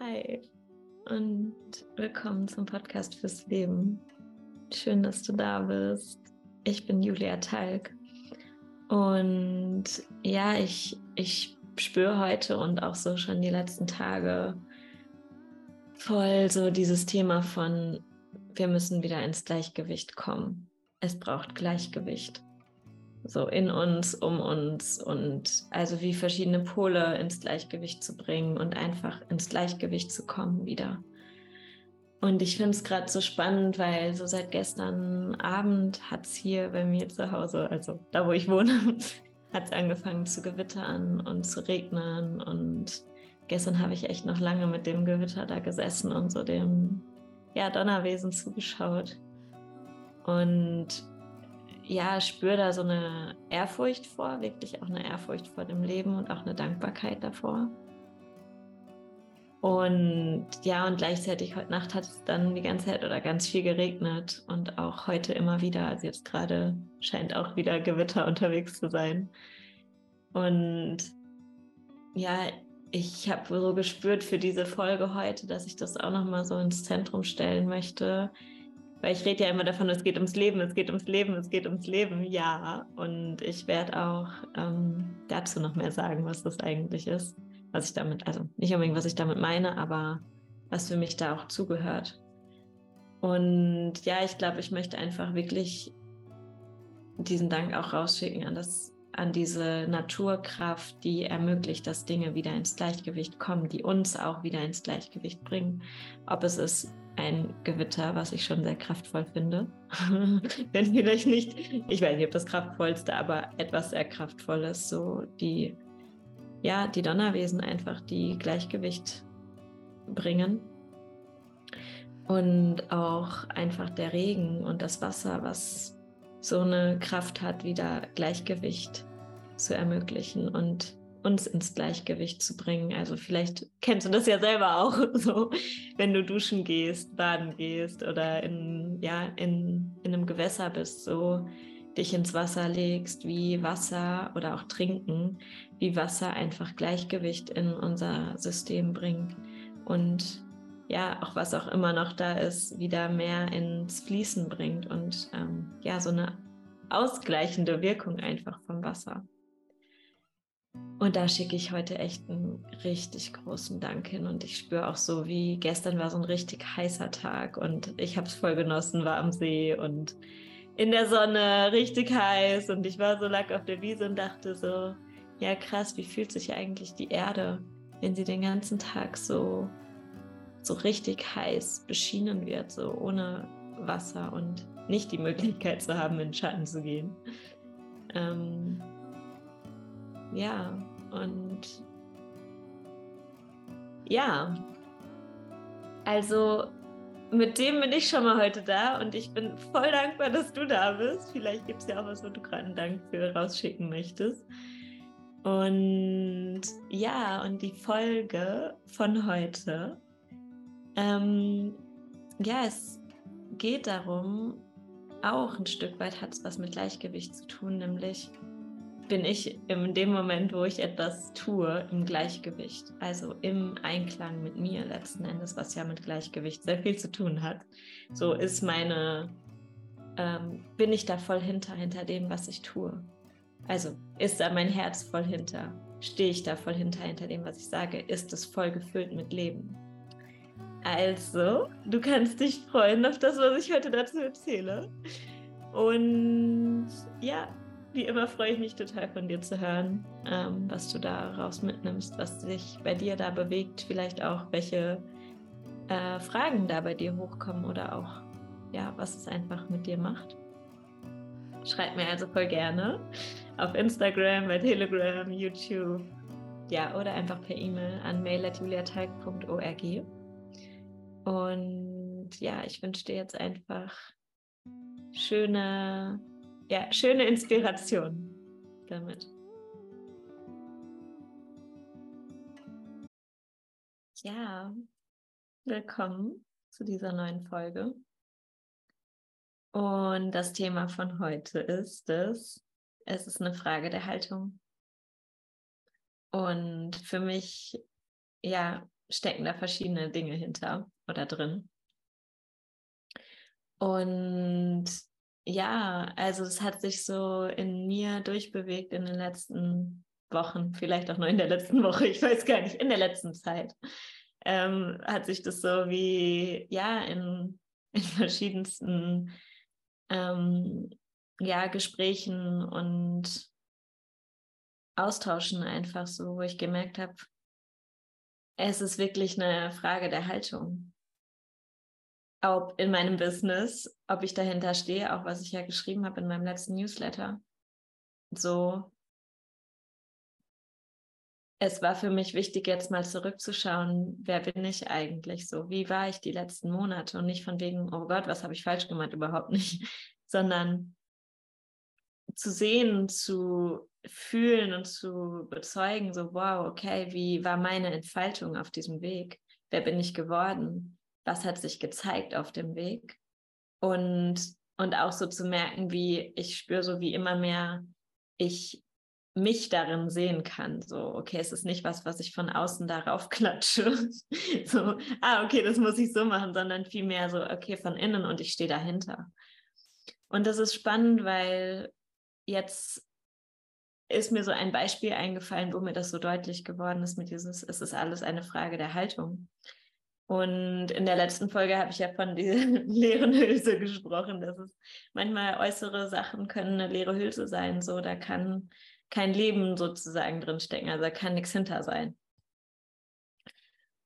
Hi und willkommen zum Podcast fürs Leben. Schön, dass du da bist. Ich bin Julia Talg und ja, ich, ich spüre heute und auch so schon die letzten Tage voll so dieses Thema von, wir müssen wieder ins Gleichgewicht kommen. Es braucht Gleichgewicht so in uns, um uns und also wie verschiedene Pole ins Gleichgewicht zu bringen und einfach ins Gleichgewicht zu kommen wieder. Und ich finde es gerade so spannend, weil so seit gestern Abend hat es hier bei mir zu Hause, also da wo ich wohne, hat es angefangen zu gewittern und zu regnen. Und gestern habe ich echt noch lange mit dem Gewitter da gesessen und so dem ja, Donnerwesen zugeschaut. Und ja, spüre da so eine Ehrfurcht vor, wirklich auch eine Ehrfurcht vor dem Leben und auch eine Dankbarkeit davor. Und ja, und gleichzeitig heute Nacht hat es dann die ganze Zeit oder ganz viel geregnet und auch heute immer wieder. Also jetzt gerade scheint auch wieder Gewitter unterwegs zu sein. Und ja, ich habe so gespürt für diese Folge heute, dass ich das auch nochmal so ins Zentrum stellen möchte, weil ich rede ja immer davon, es geht ums Leben, es geht ums Leben, es geht ums Leben, ja. Und ich werde auch ähm, dazu noch mehr sagen, was das eigentlich ist. Was ich damit, also nicht unbedingt, was ich damit meine, aber was für mich da auch zugehört. Und ja, ich glaube, ich möchte einfach wirklich diesen Dank auch rausschicken an das an diese Naturkraft, die ermöglicht, dass Dinge wieder ins Gleichgewicht kommen, die uns auch wieder ins Gleichgewicht bringen. Ob es ist ein Gewitter, was ich schon sehr kraftvoll finde. Wenn vielleicht nicht, ich weiß nicht, ob das kraftvollste, aber etwas sehr kraftvolles, so die, ja, die Donnerwesen einfach, die Gleichgewicht bringen. Und auch einfach der Regen und das Wasser, was so eine Kraft hat, wieder Gleichgewicht zu ermöglichen und uns ins Gleichgewicht zu bringen. Also vielleicht kennst du das ja selber auch, so wenn du duschen gehst, baden gehst oder in, ja, in, in einem Gewässer bist, so dich ins Wasser legst, wie Wasser oder auch Trinken, wie Wasser einfach Gleichgewicht in unser System bringt und ja, auch was auch immer noch da ist, wieder mehr ins Fließen bringt und ähm, ja, so eine ausgleichende Wirkung einfach vom Wasser. Und da schicke ich heute echt einen richtig großen Dank hin. Und ich spüre auch so, wie gestern war so ein richtig heißer Tag und ich habe es voll genossen, war am See und in der Sonne richtig heiß. Und ich war so lang auf der Wiese und dachte so, ja krass, wie fühlt sich eigentlich die Erde, wenn sie den ganzen Tag so, so richtig heiß beschienen wird, so ohne Wasser und nicht die Möglichkeit zu haben, in den Schatten zu gehen. Ähm, ja, und ja, also mit dem bin ich schon mal heute da und ich bin voll dankbar, dass du da bist. Vielleicht gibt es ja auch was, wo du gerade einen Dank für rausschicken möchtest. Und ja, und die Folge von heute, ähm, ja, es geht darum, auch ein Stück weit hat es was mit Gleichgewicht zu tun, nämlich bin ich in dem Moment, wo ich etwas tue, im Gleichgewicht, also im Einklang mit mir letzten Endes, was ja mit Gleichgewicht sehr viel zu tun hat. So ist meine, ähm, bin ich da voll hinter, hinter dem, was ich tue. Also ist da mein Herz voll hinter, stehe ich da voll hinter, hinter dem, was ich sage, ist es voll gefüllt mit Leben. Also, du kannst dich freuen auf das, was ich heute dazu erzähle. Und ja, wie immer freue ich mich total von dir zu hören, ähm, was du daraus mitnimmst, was sich bei dir da bewegt, vielleicht auch welche äh, Fragen da bei dir hochkommen oder auch ja, was es einfach mit dir macht. Schreib mir also voll gerne auf Instagram, bei Telegram, YouTube, ja, oder einfach per E-Mail an mail.juliateig.org. Und ja, ich wünsche dir jetzt einfach schöne ja, schöne Inspiration damit. Ja, willkommen zu dieser neuen Folge. Und das Thema von heute ist es, es ist eine Frage der Haltung. Und für mich, ja, stecken da verschiedene Dinge hinter oder drin. Und ja, also es hat sich so in mir durchbewegt in den letzten Wochen, vielleicht auch nur in der letzten Woche, ich weiß gar nicht, in der letzten Zeit ähm, hat sich das so wie, ja, in, in verschiedensten ähm, ja, Gesprächen und Austauschen einfach so, wo ich gemerkt habe, es ist wirklich eine Frage der Haltung. Ob in meinem Business, ob ich dahinter stehe, auch was ich ja geschrieben habe in meinem letzten Newsletter. So, es war für mich wichtig, jetzt mal zurückzuschauen, wer bin ich eigentlich so? Wie war ich die letzten Monate? Und nicht von wegen, oh Gott, was habe ich falsch gemacht? Überhaupt nicht, sondern zu sehen, zu fühlen und zu bezeugen, so wow, okay, wie war meine Entfaltung auf diesem Weg? Wer bin ich geworden? Was hat sich gezeigt auf dem Weg? Und, und auch so zu merken, wie ich spüre so wie immer mehr ich mich darin sehen kann. So, okay, es ist nicht was, was ich von außen darauf klatsche. so, ah, okay, das muss ich so machen, sondern vielmehr so, okay, von innen und ich stehe dahinter. Und das ist spannend, weil jetzt ist mir so ein Beispiel eingefallen, wo mir das so deutlich geworden ist mit dieses, es ist alles eine Frage der Haltung. Und in der letzten Folge habe ich ja von dieser leeren Hülse gesprochen, dass es manchmal äußere Sachen können eine leere Hülse sein. So, da kann kein Leben sozusagen drin stecken, also da kann nichts hinter sein.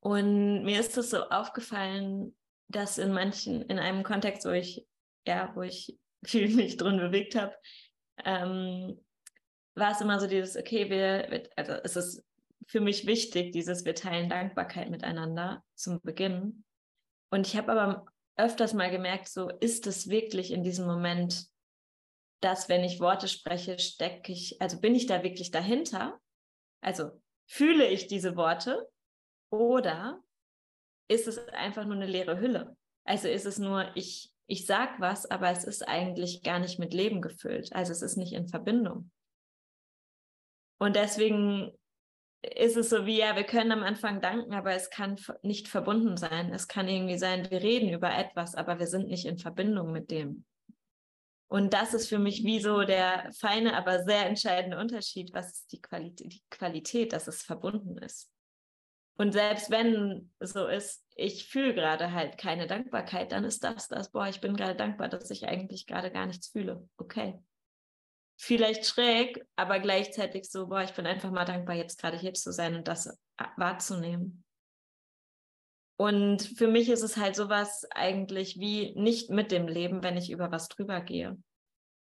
Und mir ist es so aufgefallen, dass in manchen, in einem Kontext, wo ich, ja, wo ich viel mich drin bewegt habe, ähm, war es immer so dieses, okay, wir, also es ist für mich wichtig, dieses, wir teilen Dankbarkeit miteinander zum Beginn. Und ich habe aber öfters mal gemerkt, so ist es wirklich in diesem Moment, dass wenn ich Worte spreche, stecke ich, also bin ich da wirklich dahinter? Also fühle ich diese Worte oder ist es einfach nur eine leere Hülle? Also ist es nur, ich ich sag was, aber es ist eigentlich gar nicht mit Leben gefüllt. Also es ist nicht in Verbindung. Und deswegen ist es so wie, ja, wir können am Anfang danken, aber es kann nicht verbunden sein. Es kann irgendwie sein, wir reden über etwas, aber wir sind nicht in Verbindung mit dem. Und das ist für mich wie so der feine, aber sehr entscheidende Unterschied. Was ist die Qualität, die Qualität dass es verbunden ist? Und selbst wenn so ist, ich fühle gerade halt keine Dankbarkeit, dann ist das das, boah, ich bin gerade dankbar, dass ich eigentlich gerade gar nichts fühle. Okay. Vielleicht schräg, aber gleichzeitig so, boah, ich bin einfach mal dankbar, jetzt gerade hier zu sein und das wahrzunehmen. Und für mich ist es halt sowas eigentlich wie nicht mit dem Leben, wenn ich über was drüber gehe.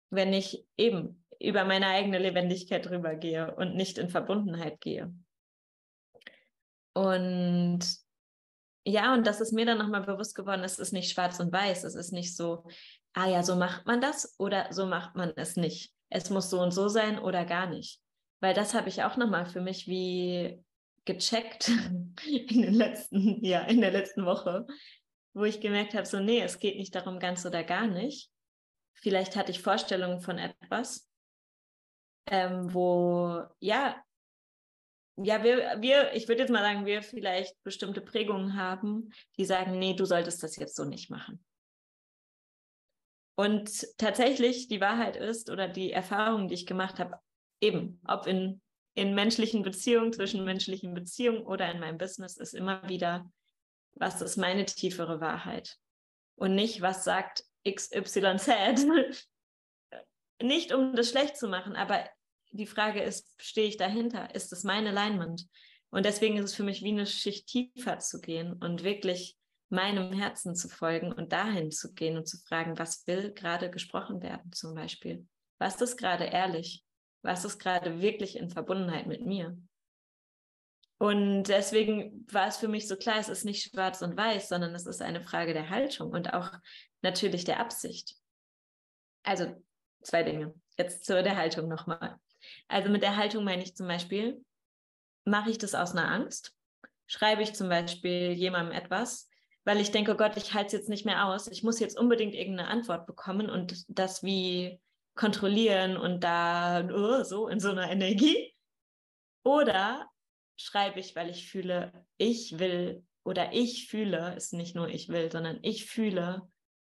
Wenn ich eben über meine eigene Lebendigkeit drüber gehe und nicht in Verbundenheit gehe. Und ja, und das ist mir dann nochmal bewusst geworden, es ist nicht schwarz und weiß, es ist nicht so, ah ja, so macht man das oder so macht man es nicht. Es muss so und so sein oder gar nicht. Weil das habe ich auch nochmal für mich wie gecheckt in den letzten, ja, in der letzten Woche, wo ich gemerkt habe, so, nee, es geht nicht darum, ganz oder gar nicht. Vielleicht hatte ich Vorstellungen von etwas, ähm, wo, ja, ja, wir, wir, ich würde jetzt mal sagen, wir vielleicht bestimmte Prägungen haben, die sagen, nee, du solltest das jetzt so nicht machen. Und tatsächlich die Wahrheit ist oder die Erfahrung, die ich gemacht habe, eben, ob in, in menschlichen Beziehungen, zwischen menschlichen Beziehungen oder in meinem Business, ist immer wieder, was ist meine tiefere Wahrheit? Und nicht, was sagt XYZ. nicht um das schlecht zu machen, aber die Frage ist, stehe ich dahinter? Ist es meine Leinwand? Und deswegen ist es für mich wie eine Schicht tiefer zu gehen und wirklich meinem Herzen zu folgen und dahin zu gehen und zu fragen, was will gerade gesprochen werden zum Beispiel? Was ist gerade ehrlich? Was ist gerade wirklich in Verbundenheit mit mir? Und deswegen war es für mich so klar, es ist nicht schwarz und weiß, sondern es ist eine Frage der Haltung und auch natürlich der Absicht. Also zwei Dinge. Jetzt zu der Haltung nochmal. Also mit der Haltung meine ich zum Beispiel, mache ich das aus einer Angst? Schreibe ich zum Beispiel jemandem etwas, weil ich denke, oh Gott, ich halte es jetzt nicht mehr aus. Ich muss jetzt unbedingt irgendeine Antwort bekommen und das wie kontrollieren und da uh, so in so einer Energie. Oder schreibe ich, weil ich fühle, ich will oder ich fühle, ist nicht nur ich will, sondern ich fühle,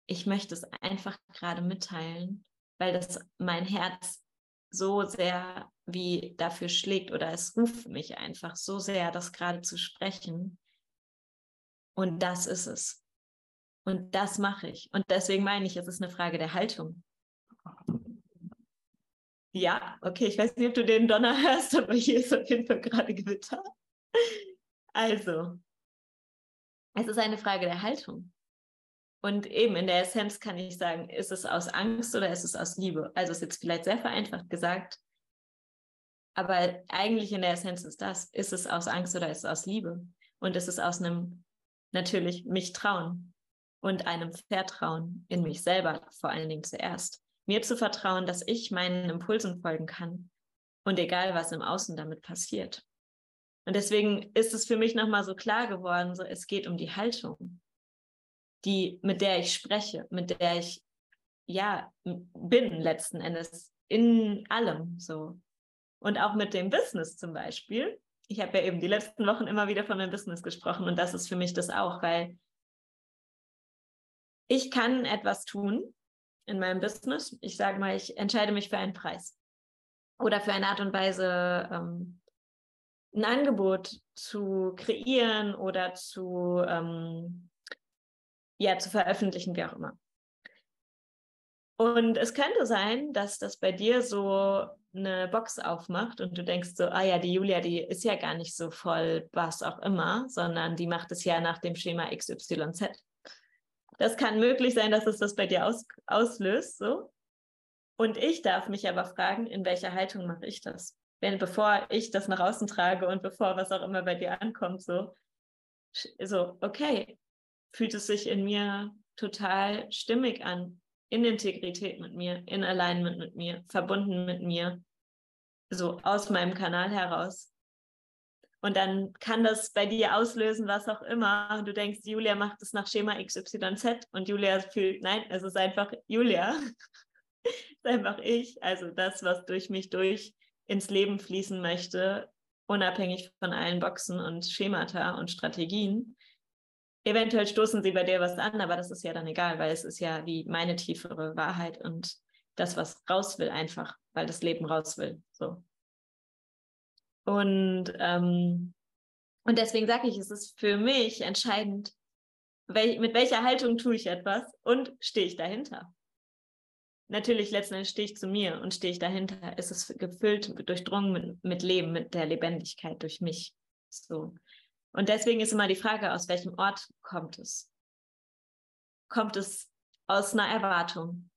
ich möchte es einfach gerade mitteilen, weil das mein Herz so sehr wie dafür schlägt oder es ruft mich einfach so sehr, das gerade zu sprechen. Und das ist es. Und das mache ich. Und deswegen meine ich, es ist eine Frage der Haltung. Ja, okay, ich weiß nicht, ob du den Donner hörst, aber hier ist auf jeden Fall gerade Gewitter. Also, es ist eine Frage der Haltung. Und eben in der Essenz kann ich sagen, ist es aus Angst oder ist es aus Liebe? Also ist jetzt vielleicht sehr vereinfacht gesagt, aber eigentlich in der Essenz ist das, ist es aus Angst oder ist es aus Liebe? Und ist es aus einem natürlich mich trauen und einem Vertrauen in mich selber vor allen Dingen zuerst. Mir zu vertrauen, dass ich meinen Impulsen folgen kann und egal was im Außen damit passiert. Und deswegen ist es für mich nochmal so klar geworden, so es geht um die Haltung die, mit der ich spreche, mit der ich ja bin letzten Endes in allem so. Und auch mit dem Business zum Beispiel. Ich habe ja eben die letzten Wochen immer wieder von meinem Business gesprochen und das ist für mich das auch, weil ich kann etwas tun in meinem Business. Ich sage mal, ich entscheide mich für einen Preis oder für eine Art und Weise, ähm, ein Angebot zu kreieren oder zu ähm, ja, zu veröffentlichen, wie auch immer. Und es könnte sein, dass das bei dir so eine Box aufmacht und du denkst so, ah ja, die Julia, die ist ja gar nicht so voll, was auch immer, sondern die macht es ja nach dem Schema XYZ. Das kann möglich sein, dass es das bei dir aus, auslöst, so. Und ich darf mich aber fragen, in welcher Haltung mache ich das? Wenn bevor ich das nach außen trage und bevor was auch immer bei dir ankommt, so, so, okay, fühlt es sich in mir total stimmig an, in Integrität mit mir, in Alignment mit mir, verbunden mit mir, so aus meinem Kanal heraus. Und dann kann das bei dir auslösen, was auch immer. Du denkst, Julia macht es nach Schema XYZ und Julia fühlt, nein, es ist einfach Julia. es ist einfach ich. Also das, was durch mich durch ins Leben fließen möchte, unabhängig von allen Boxen und Schemata und Strategien. Eventuell stoßen sie bei dir was an, aber das ist ja dann egal, weil es ist ja wie meine tiefere Wahrheit und das, was raus will, einfach, weil das Leben raus will. So. Und, ähm, und deswegen sage ich, es ist für mich entscheidend, wel mit welcher Haltung tue ich etwas und stehe ich dahinter. Natürlich letztendlich stehe ich zu mir und stehe ich dahinter. Es ist gefüllt, durchdrungen mit, mit Leben, mit der Lebendigkeit durch mich. So. Und deswegen ist immer die Frage, aus welchem Ort kommt es? Kommt es aus einer Erwartung?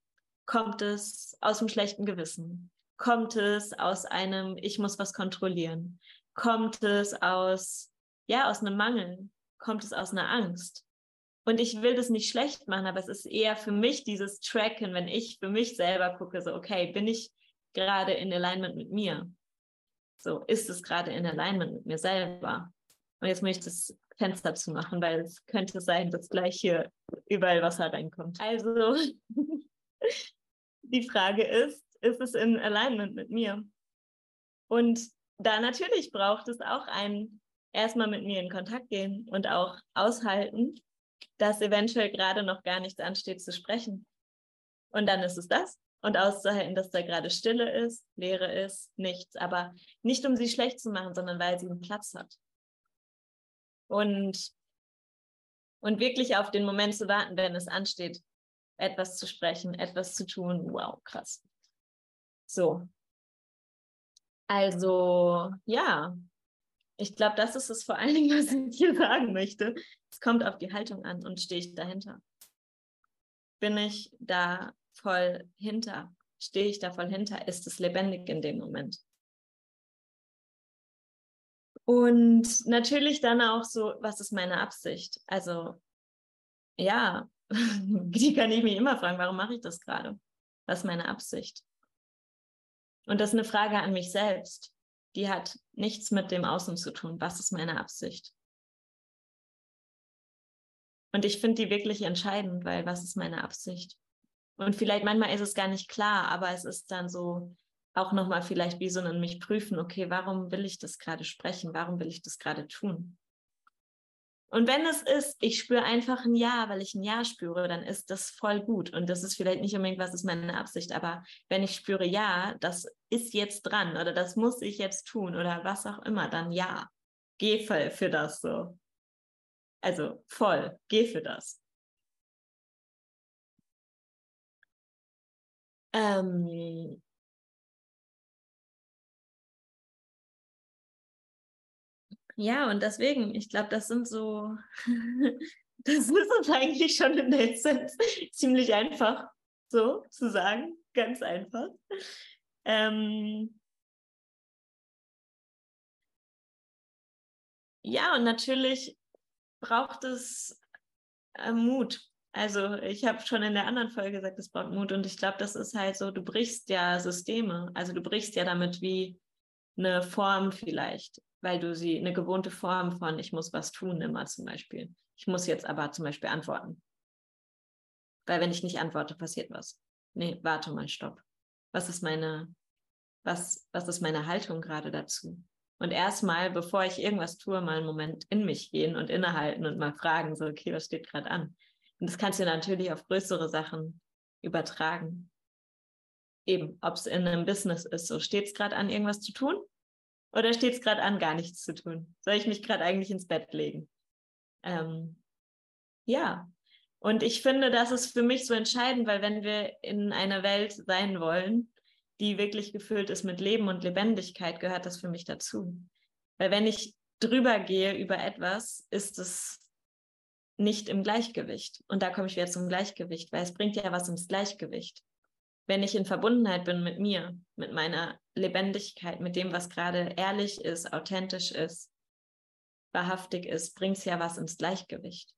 Kommt es aus einem schlechten Gewissen? Kommt es aus einem, ich muss was kontrollieren? Kommt es aus, ja, aus einem Mangel? Kommt es aus einer Angst? Und ich will das nicht schlecht machen, aber es ist eher für mich dieses Tracken, wenn ich für mich selber gucke, so, okay, bin ich gerade in Alignment mit mir? So, ist es gerade in Alignment mit mir selber? Und jetzt möchte ich das Fenster zu machen, weil es könnte sein, dass gleich hier überall Wasser reinkommt. Also die Frage ist, ist es in Alignment mit mir? Und da natürlich braucht es auch ein erstmal mit mir in Kontakt gehen und auch aushalten, dass eventuell gerade noch gar nichts ansteht zu sprechen. Und dann ist es das. Und auszuhalten, dass da gerade Stille ist, Leere ist, nichts. Aber nicht um sie schlecht zu machen, sondern weil sie einen Platz hat und, und wirklich auf den Moment zu warten, wenn es ansteht, etwas zu sprechen, etwas zu tun. Wow, krass. So. Also, ja, ich glaube, das ist es vor allen Dingen, was ich hier sagen möchte. Es kommt auf die Haltung an und stehe ich dahinter. Bin ich da voll hinter? Stehe ich da voll hinter? Ist es lebendig in dem Moment? Und natürlich dann auch so, was ist meine Absicht? Also ja, die kann ich mich immer fragen, warum mache ich das gerade? Was ist meine Absicht? Und das ist eine Frage an mich selbst. Die hat nichts mit dem Außen zu tun. Was ist meine Absicht? Und ich finde die wirklich entscheidend, weil was ist meine Absicht? Und vielleicht manchmal ist es gar nicht klar, aber es ist dann so, auch nochmal vielleicht wie so ein mich prüfen, okay, warum will ich das gerade sprechen? Warum will ich das gerade tun? Und wenn es ist, ich spüre einfach ein Ja, weil ich ein Ja spüre, dann ist das voll gut. Und das ist vielleicht nicht unbedingt, was ist meine Absicht, aber wenn ich spüre Ja, das ist jetzt dran oder das muss ich jetzt tun oder was auch immer, dann ja. Geh voll für das so. Also voll, geh für das. Ähm, Ja, und deswegen, ich glaube, das sind so, das ist uns eigentlich schon in der Essenz ziemlich einfach, so zu sagen, ganz einfach. Ähm ja, und natürlich braucht es äh, Mut. Also ich habe schon in der anderen Folge gesagt, es braucht Mut und ich glaube, das ist halt so, du brichst ja Systeme, also du brichst ja damit wie eine Form vielleicht weil du sie eine gewohnte Form von ich muss was tun immer zum Beispiel. Ich muss jetzt aber zum Beispiel antworten. Weil wenn ich nicht antworte, passiert was. Nee, warte mal, stopp. Was ist meine, was, was ist meine Haltung gerade dazu? Und erstmal, bevor ich irgendwas tue, mal einen Moment in mich gehen und innehalten und mal fragen, so, okay, was steht gerade an? Und das kannst du natürlich auf größere Sachen übertragen. Eben, ob es in einem Business ist, so steht es gerade an, irgendwas zu tun? Oder steht es gerade an, gar nichts zu tun? Soll ich mich gerade eigentlich ins Bett legen? Ähm, ja, und ich finde, das ist für mich so entscheidend, weil wenn wir in einer Welt sein wollen, die wirklich gefüllt ist mit Leben und Lebendigkeit, gehört das für mich dazu. Weil wenn ich drüber gehe über etwas, ist es nicht im Gleichgewicht. Und da komme ich wieder zum Gleichgewicht, weil es bringt ja was ins Gleichgewicht wenn ich in Verbundenheit bin mit mir, mit meiner Lebendigkeit, mit dem, was gerade ehrlich ist, authentisch ist, wahrhaftig ist, bringt es ja was ins Gleichgewicht.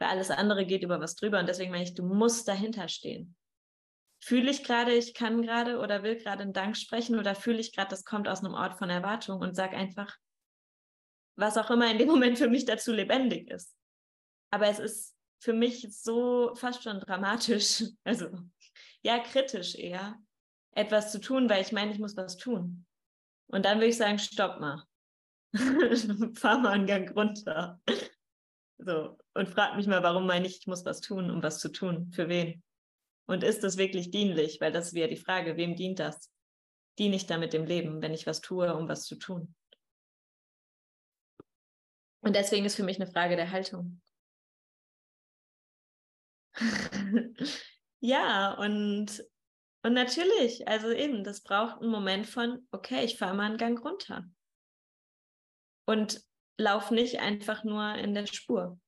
Weil alles andere geht über was drüber und deswegen meine ich, du musst dahinter stehen. Fühle ich gerade, ich kann gerade oder will gerade einen Dank sprechen oder fühle ich gerade, das kommt aus einem Ort von Erwartung und sag einfach, was auch immer in dem Moment für mich dazu lebendig ist. Aber es ist für mich so fast schon dramatisch, also ja kritisch eher, etwas zu tun, weil ich meine, ich muss was tun. Und dann würde ich sagen, stopp mal. Fahr mal einen Gang runter. So, und frag mich mal, warum meine ich, ich muss was tun, um was zu tun? Für wen? Und ist das wirklich dienlich? Weil das wäre die Frage, wem dient das? Diene ich damit dem Leben, wenn ich was tue, um was zu tun? Und deswegen ist für mich eine Frage der Haltung. Ja, und, und natürlich, also eben, das braucht einen Moment von, okay, ich fahre mal einen Gang runter. Und lauf nicht einfach nur in der Spur.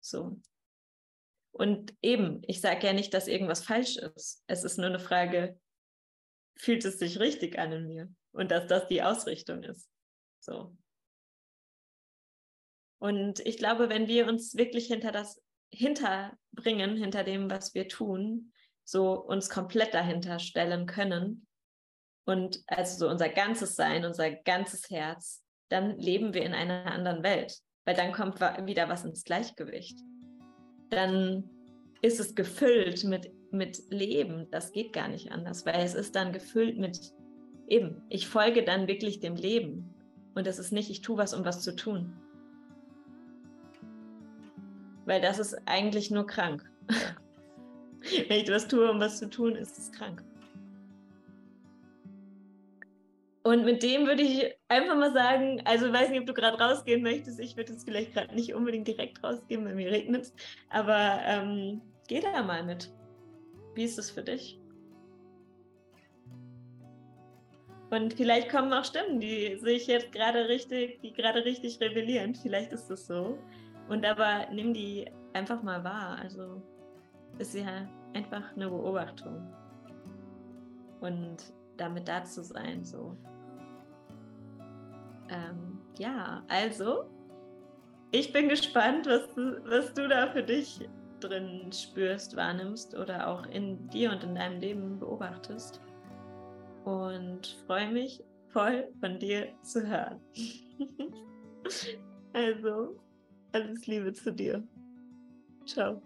So. Und eben, ich sage ja nicht, dass irgendwas falsch ist. Es ist nur eine Frage, fühlt es sich richtig an in mir? Und dass das die Ausrichtung ist. So. Und ich glaube, wenn wir uns wirklich hinter das hinterbringen, hinter dem, was wir tun, so uns komplett dahinter stellen können und also so unser ganzes Sein, unser ganzes Herz, dann leben wir in einer anderen Welt, weil dann kommt wieder was ins Gleichgewicht. Dann ist es gefüllt mit, mit Leben. Das geht gar nicht anders, weil es ist dann gefüllt mit eben, ich folge dann wirklich dem Leben. Und es ist nicht, ich tue was, um was zu tun. Weil das ist eigentlich nur krank. Wenn ich was tue, um was zu tun, ist es krank. Und mit dem würde ich einfach mal sagen, also ich weiß nicht, ob du gerade rausgehen möchtest. Ich würde es vielleicht gerade nicht unbedingt direkt rausgehen, weil mir regnet es. Aber ähm, geh da mal mit. Wie ist es für dich? Und vielleicht kommen auch Stimmen, die sich jetzt gerade richtig, die gerade richtig rebellieren. Vielleicht ist es so. Und aber nimm die einfach mal wahr. Also ist ja einfach eine Beobachtung. Und damit da zu sein, so. Ähm, ja, also, ich bin gespannt, was du, was du da für dich drin spürst, wahrnimmst oder auch in dir und in deinem Leben beobachtest. Und freue mich voll von dir zu hören. also, alles Liebe zu dir. Ciao.